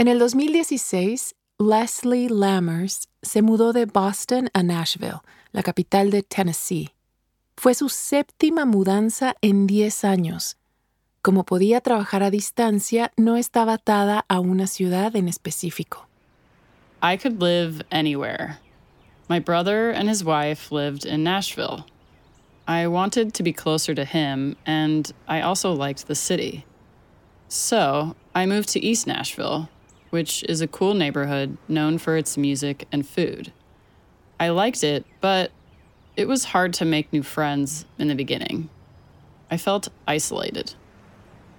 En el 2016, Leslie Lammers se mudó de Boston a Nashville, la capital de Tennessee. Fue su séptima mudanza en 10 años. Como podía trabajar a distancia, no estaba atada a una ciudad en específico. I could live anywhere. My brother and his wife lived in Nashville. I wanted to be closer to him, and I also liked the city. So I moved to East Nashville, which is a cool neighborhood known for its music and food. I liked it, but it was hard to make new friends in the beginning. I felt isolated.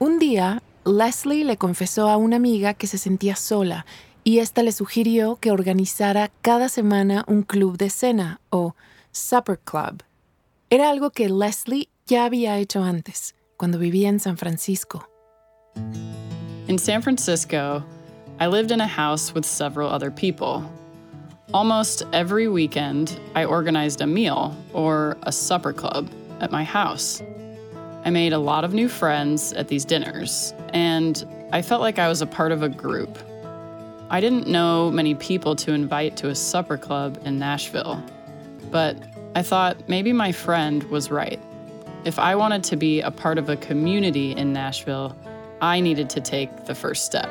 Un día, Leslie le confesó a una amiga que se sentía sola y esta le sugirió que organizara cada semana un club de cena o supper club. Era algo que Leslie ya había hecho antes, cuando vivía en San Francisco. In San Francisco, I lived in a house with several other people. Almost every weekend, I organized a meal or a supper club at my house. I made a lot of new friends at these dinners, and I felt like I was a part of a group. I didn't know many people to invite to a supper club in Nashville, but I thought maybe my friend was right. If I wanted to be a part of a community in Nashville, I needed to take the first step.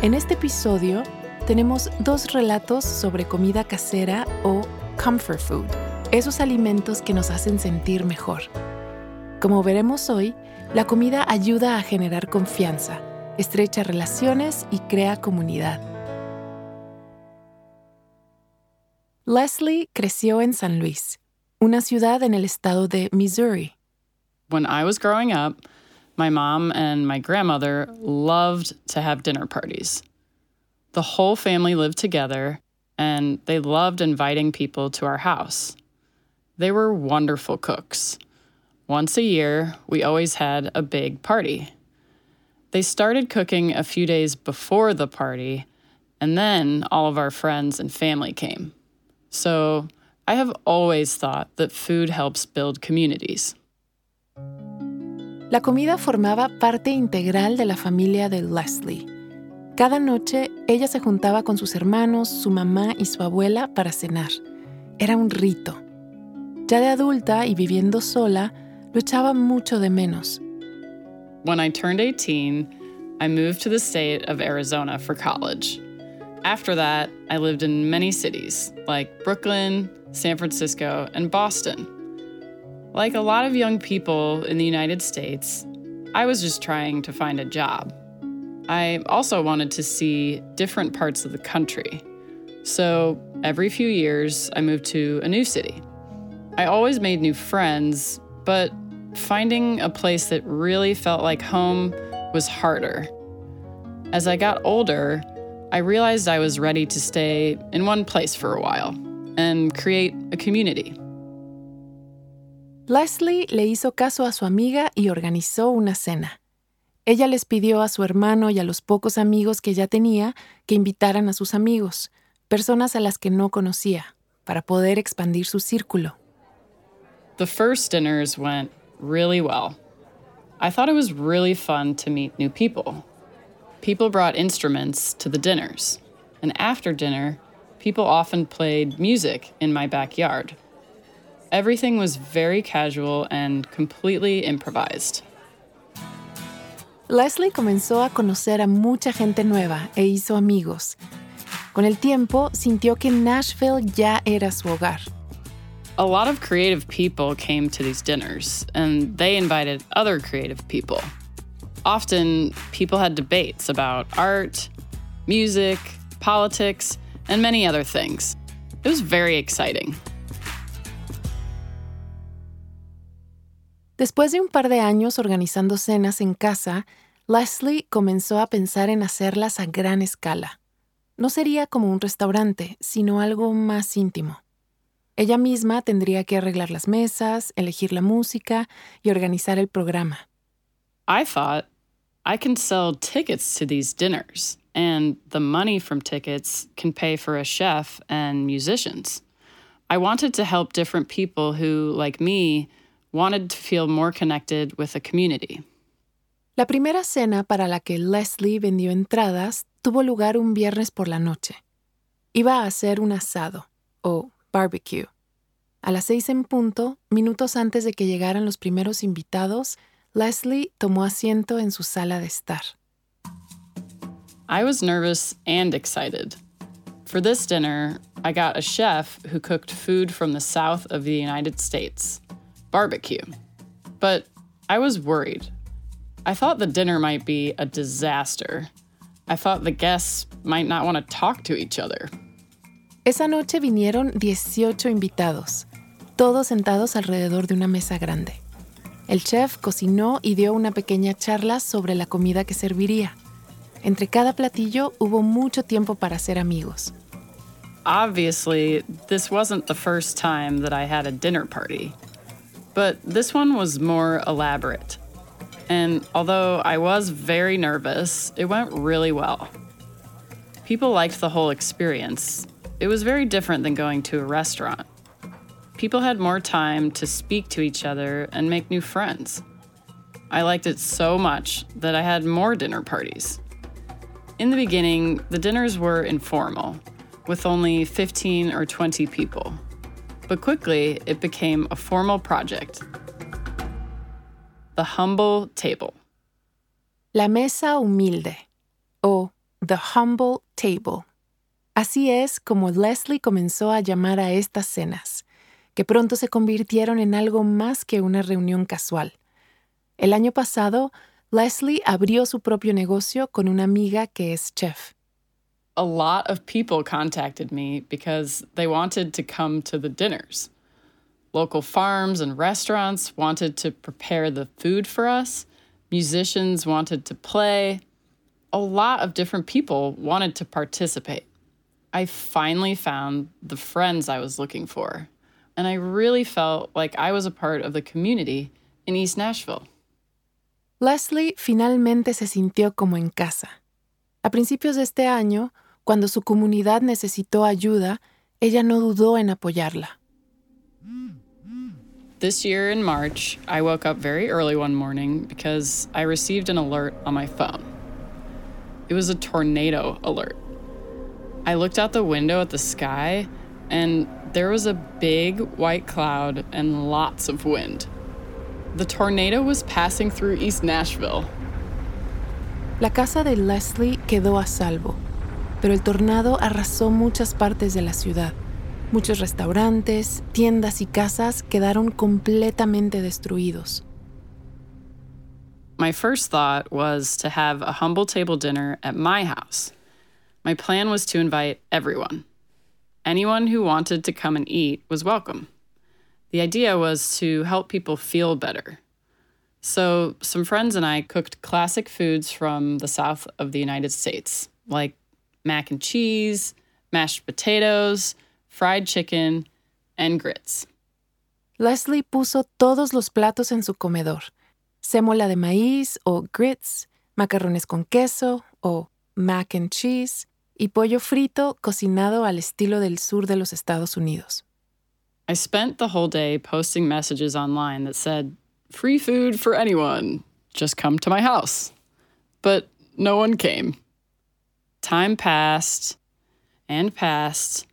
En este episodio tenemos dos relatos sobre comida casera o comfort food, esos alimentos que nos hacen sentir mejor. Como veremos hoy, la comida ayuda a generar confianza, estrecha relaciones y crea comunidad. Leslie creció en San Luis, una ciudad en el estado de Missouri. When I was growing up, my mom and my grandmother loved to have dinner parties. The whole family lived together, and they loved inviting people to our house. They were wonderful cooks. Once a year, we always had a big party. They started cooking a few days before the party, and then all of our friends and family came. So I have always thought that food helps build communities. La comida formaba parte integral de la familia de Leslie. Cada noche ella se juntaba con sus hermanos, su mamá y su abuela para cenar. Era un rito. Ya de adulta y viviendo sola, lo echaba mucho de menos. When I turned 18, I moved to the state of Arizona for college. After that, I lived in many cities like Brooklyn, San Francisco, and Boston. Like a lot of young people in the United States, I was just trying to find a job. I also wanted to see different parts of the country. So every few years, I moved to a new city. I always made new friends, but finding a place that really felt like home was harder. As I got older, I realized I was ready to stay in one place for a while and create a community. Leslie le hizo caso a su amiga y organizó una cena. Ella les pidió a su hermano y a los pocos amigos que ya tenía que invitaran a sus amigos, personas a las que no conocía, para poder expandir su círculo. The first dinners went really well. I thought it was really fun to meet new people. People brought instruments to the dinners, and after dinner, people often played music in my backyard. Everything was very casual and completely improvised. Leslie comenzó a conocer a mucha gente nueva e hizo amigos. Con el tiempo, sintió que Nashville ya era su hogar. A lot of creative people came to these dinners, and they invited other creative people. Often, people had debates about art, music, politics, and many other things. It was very exciting. Después de un par de años organizando cenas en casa, Leslie comenzó a pensar en hacerlas a gran escala. No sería como un restaurante, sino algo más íntimo. Ella misma tendría que arreglar las mesas, elegir la música y organizar el programa. I thought I can sell tickets to these dinners, and the money from tickets can pay for a chef and musicians. I wanted to help different people who, like me, wanted to feel more connected with a community. La primera cena para la que Leslie vendió entradas tuvo lugar un viernes por la noche. Iba a hacer un asado, o barbecue. A las seis en punto, minutos antes de que llegaran los primeros invitados, Leslie tomó asiento en su sala de estar. I was nervous and excited. For this dinner, I got a chef who cooked food from the south of the United States barbecue. But I was worried. I thought the dinner might be a disaster. I thought the guests might not want to talk to each other. Esa noche vinieron 18 invitados, todos sentados alrededor de una mesa grande. El chef cocinó y dio una pequeña charla sobre la comida que serviría. Entre cada platillo hubo mucho tiempo para ser amigos. Obviously, this wasn't the first time that I had a dinner party, but this one was more elaborate. And although I was very nervous, it went really well. People liked the whole experience, it was very different than going to a restaurant. People had more time to speak to each other and make new friends. I liked it so much that I had more dinner parties. In the beginning, the dinners were informal, with only 15 or 20 people. But quickly, it became a formal project. The Humble Table. La Mesa Humilde, o The Humble Table. Así es como Leslie comenzó a llamar a estas cenas, que pronto se convirtieron en algo más que una reunión casual. El año pasado, Leslie abrió su propio negocio con una amiga que es chef. A lot of people contacted me because they wanted to come to the dinners. Local farms and restaurants wanted to prepare the food for us. Musicians wanted to play. A lot of different people wanted to participate. I finally found the friends I was looking for. And I really felt like I was a part of the community in East Nashville. Leslie finalmente se sintió como en casa. A principios de este año, cuando su comunidad necesitó ayuda, ella no dudó en apoyarla. This year in March, I woke up very early one morning because I received an alert on my phone. It was a tornado alert. I looked out the window at the sky, and there was a big white cloud and lots of wind. The tornado was passing through East Nashville. La casa de Leslie quedó a salvo, pero el tornado arrasó muchas partes de la ciudad. Muchos restaurantes, tiendas y casas quedaron completamente destruidos. My first thought was to have a humble table dinner at my house. My plan was to invite everyone. Anyone who wanted to come and eat was welcome. The idea was to help people feel better. So, some friends and I cooked classic foods from the south of the United States, like mac and cheese, mashed potatoes, fried chicken, and grits. Leslie puso todos los platos en su comedor: sémola de maíz o grits, macarrones con queso o mac and cheese, y pollo frito cocinado al estilo del sur de los Estados Unidos. I spent the whole day posting messages online that said, free food for anyone, just come to my house. But no one came. Time passed and passed.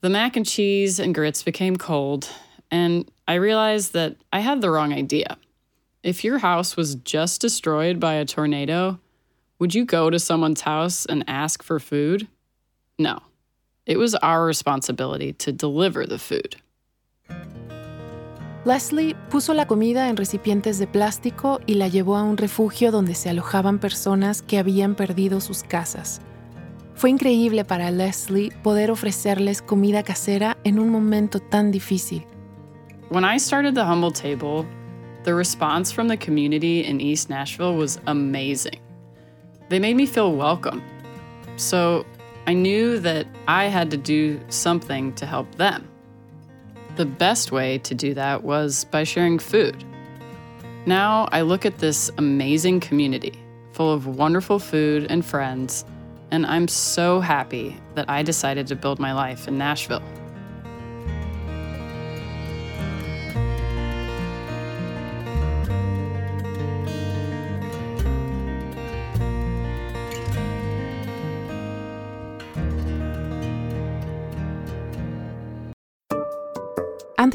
The mac and cheese and grits became cold, and I realized that I had the wrong idea. If your house was just destroyed by a tornado, would you go to someone's house and ask for food? No. It was our responsibility to deliver the food. Leslie puso la comida en recipientes de plástico y la llevó a un refugio donde se alojaban personas que habían perdido sus casas. Fue increíble para Leslie poder ofrecerles comida casera en un momento tan difícil. When I started the Humble Table, the response from the community in East Nashville was amazing. They made me feel welcome. So I knew that I had to do something to help them. The best way to do that was by sharing food. Now I look at this amazing community full of wonderful food and friends, and I'm so happy that I decided to build my life in Nashville.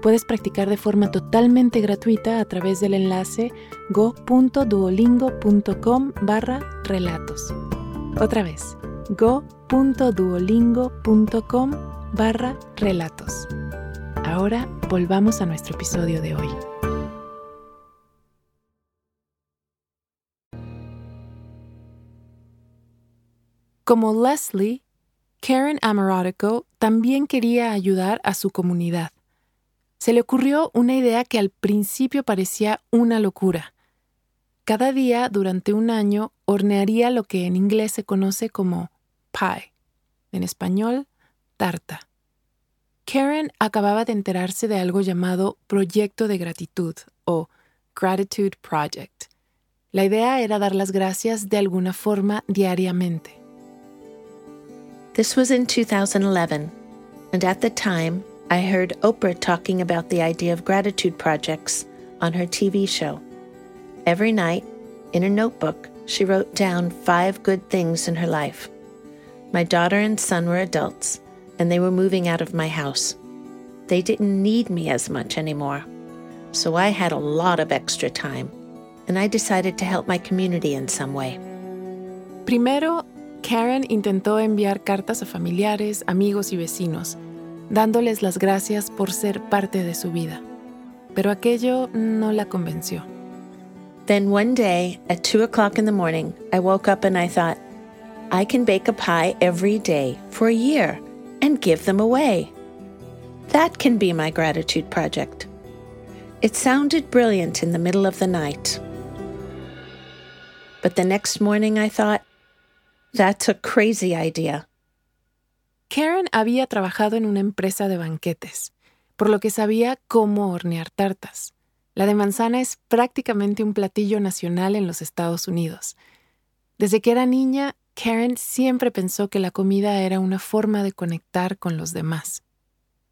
puedes practicar de forma totalmente gratuita a través del enlace go.duolingo.com barra relatos. Otra vez, go.duolingo.com barra relatos. Ahora volvamos a nuestro episodio de hoy. Como Leslie, Karen Amorotico también quería ayudar a su comunidad se le ocurrió una idea que al principio parecía una locura. Cada día durante un año hornearía lo que en inglés se conoce como pie, en español, tarta. Karen acababa de enterarse de algo llamado Proyecto de Gratitud o Gratitude Project. La idea era dar las gracias de alguna forma diariamente. This was in 2011, and at the time, I heard Oprah talking about the idea of gratitude projects on her TV show. Every night, in a notebook, she wrote down five good things in her life. My daughter and son were adults, and they were moving out of my house. They didn't need me as much anymore, so I had a lot of extra time, and I decided to help my community in some way. Primero, Karen intentó enviar cartas a familiares, amigos y vecinos dándoles las gracias por ser parte de su vida. Pero aquello no la convenció. Then one day, at 2 o'clock in the morning, I woke up and I thought, I can bake a pie every day for a year and give them away. That can be my gratitude project. It sounded brilliant in the middle of the night. But the next morning I thought, that's a crazy idea. Karen había trabajado en una empresa de banquetes, por lo que sabía cómo hornear tartas. La de manzana es prácticamente un platillo nacional en los Estados Unidos. Desde que era niña, Karen siempre pensó que la comida era una forma de conectar con los demás.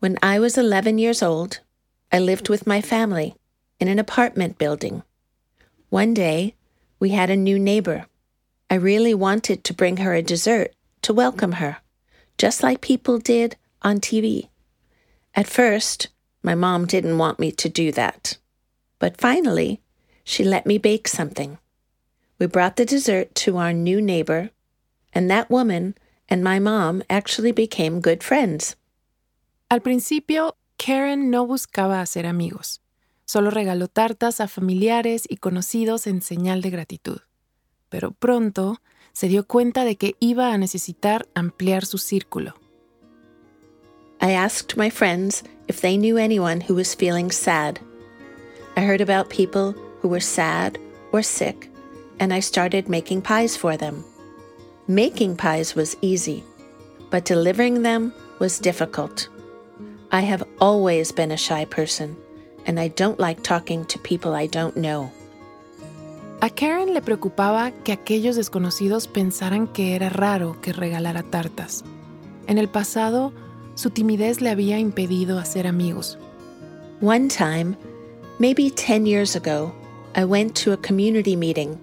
When I was 11 years old, I lived with my family in an apartment building. One day, we had a new neighbor. I really wanted to bring her a dessert to welcome her just like people did on TV. At first, my mom didn't want me to do that. But finally, she let me bake something. We brought the dessert to our new neighbor, and that woman and my mom actually became good friends. Al principio, Karen no buscaba hacer amigos. Solo regaló tartas a familiares y conocidos en señal de gratitud. Pero pronto se dio cuenta de que iba a necesitar ampliar su círculo. I asked my friends if they knew anyone who was feeling sad. I heard about people who were sad or sick, and I started making pies for them. Making pies was easy, but delivering them was difficult. I have always been a shy person, and I don't like talking to people I don't know. A Karen le preocupaba que aquellos desconocidos pensaran que era raro que regalara tartas. En el pasado, su timidez le había impedido hacer amigos. One time, maybe 10 years ago, I went to a community meeting.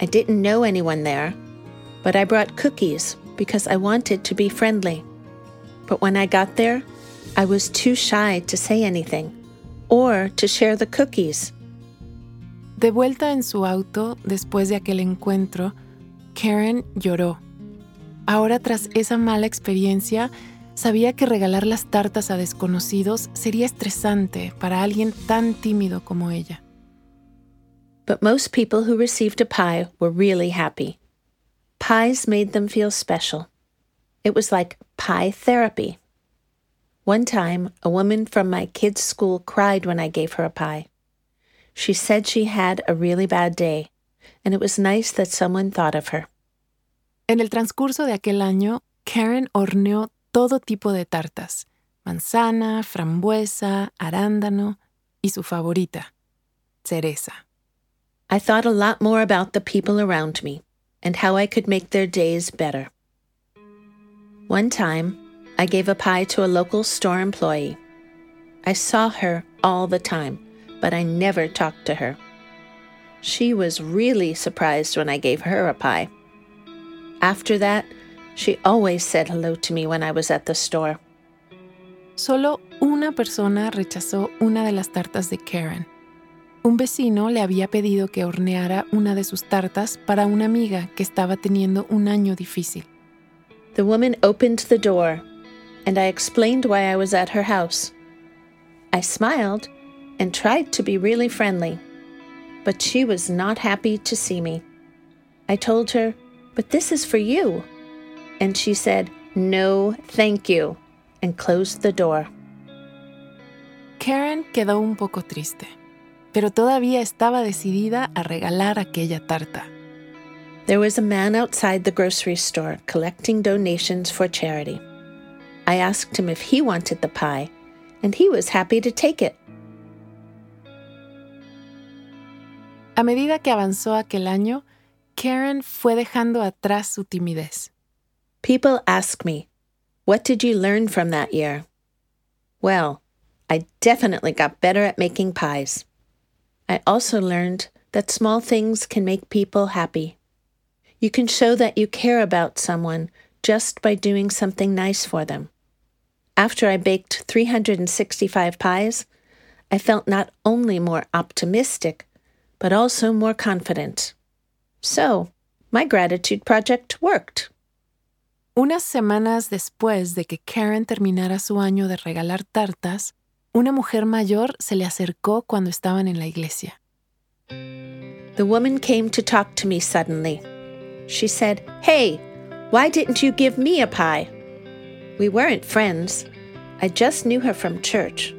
I didn't know anyone there, but I brought cookies because I wanted to be friendly. But when I got there, I was too shy to say anything or to share the cookies. De vuelta en su auto después de aquel encuentro, Karen lloró. Ahora tras esa mala experiencia, sabía que regalar las tartas a desconocidos sería estresante para alguien tan tímido como ella. But most people who received a pie were really happy. Pies made them feel special. It was like pie therapy. One time, a woman from my kids' school cried when I gave her a pie. She said she had a really bad day, and it was nice that someone thought of her. En el transcurso de aquel año, Karen horneó todo tipo de tartas, manzana, frambuesa, arándano y su favorita, cereza. I thought a lot more about the people around me and how I could make their days better. One time, I gave a pie to a local store employee. I saw her all the time, but I never talked to her. She was really surprised when I gave her a pie. After that, she always said hello to me when I was at the store. Solo una persona rechazó una de las tartas de Karen. Un vecino le había pedido que horneara una de sus tartas para una amiga que estaba teniendo un año difícil. The woman opened the door, and I explained why I was at her house. I smiled and tried to be really friendly, but she was not happy to see me. I told her, But this is for you. And she said, No, thank you, and closed the door. Karen quedó un poco triste, pero todavía estaba decidida a regalar aquella tarta. There was a man outside the grocery store collecting donations for charity. I asked him if he wanted the pie, and he was happy to take it. A medida que avanzó aquel año, Karen fue dejando atrás su timidez. People ask me, What did you learn from that year? Well, I definitely got better at making pies. I also learned that small things can make people happy. You can show that you care about someone just by doing something nice for them. After I baked 365 pies, I felt not only more optimistic, but also more confident. So, my gratitude project worked. Unas semanas después de que Karen terminara su año de regalar tartas, una mujer mayor se le acercó cuando estaban en la iglesia. The woman came to talk to me suddenly. She said, Hey, why didn't you give me a pie? We weren't friends. I just knew her from church.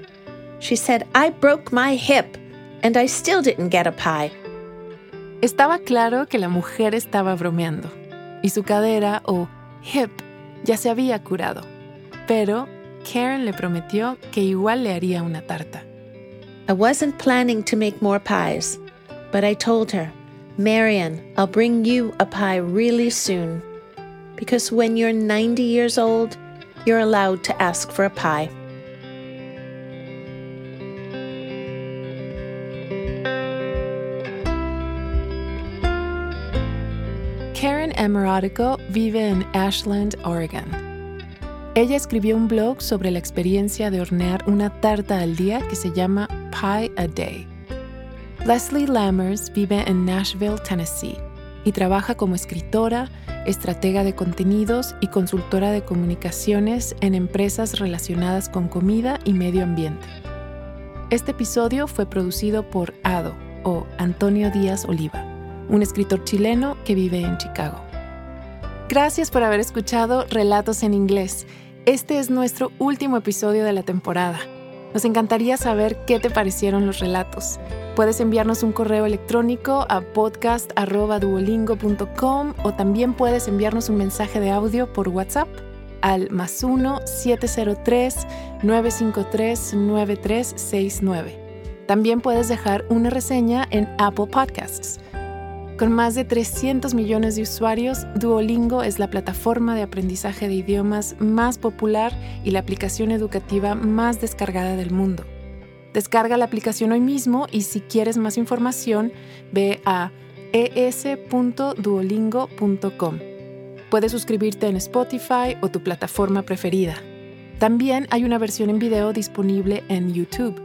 She said, I broke my hip and I still didn't get a pie. Estaba claro que la mujer estaba bromeando y su cadera o hip ya se había curado, pero Karen le prometió que igual le haría una tarta. I wasn't planning to make more pies, but I told her, Marian, I'll bring you a pie really soon. Because when you're 90 years old, you're allowed to ask for a pie. Vive en Ashland, Oregon. Ella escribió un blog sobre la experiencia de hornear una tarta al día que se llama Pie a Day. Leslie Lammers vive en Nashville, Tennessee, y trabaja como escritora, estratega de contenidos y consultora de comunicaciones en empresas relacionadas con comida y medio ambiente. Este episodio fue producido por Ado o Antonio Díaz Oliva, un escritor chileno que vive en Chicago. Gracias por haber escuchado Relatos en Inglés. Este es nuestro último episodio de la temporada. Nos encantaría saber qué te parecieron los relatos. Puedes enviarnos un correo electrónico a podcast.duolingo.com o también puedes enviarnos un mensaje de audio por WhatsApp al más 1-703-953-9369. También puedes dejar una reseña en Apple Podcasts. Con más de 300 millones de usuarios, Duolingo es la plataforma de aprendizaje de idiomas más popular y la aplicación educativa más descargada del mundo. Descarga la aplicación hoy mismo y si quieres más información, ve a es.duolingo.com. Puedes suscribirte en Spotify o tu plataforma preferida. También hay una versión en video disponible en YouTube.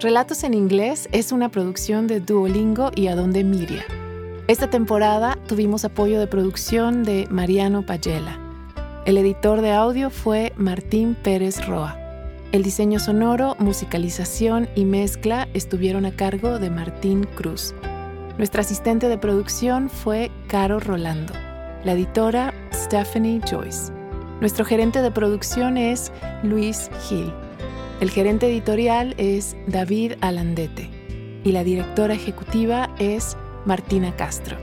Relatos en Inglés es una producción de Duolingo y Adonde Miria. Esta temporada tuvimos apoyo de producción de Mariano Payela. El editor de audio fue Martín Pérez Roa. El diseño sonoro, musicalización y mezcla estuvieron a cargo de Martín Cruz. Nuestra asistente de producción fue Caro Rolando. La editora, Stephanie Joyce. Nuestro gerente de producción es Luis Gil. El gerente editorial es David Alandete y la directora ejecutiva es Martina Castro.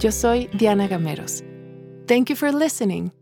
Yo soy Diana Gameros. Thank you for listening.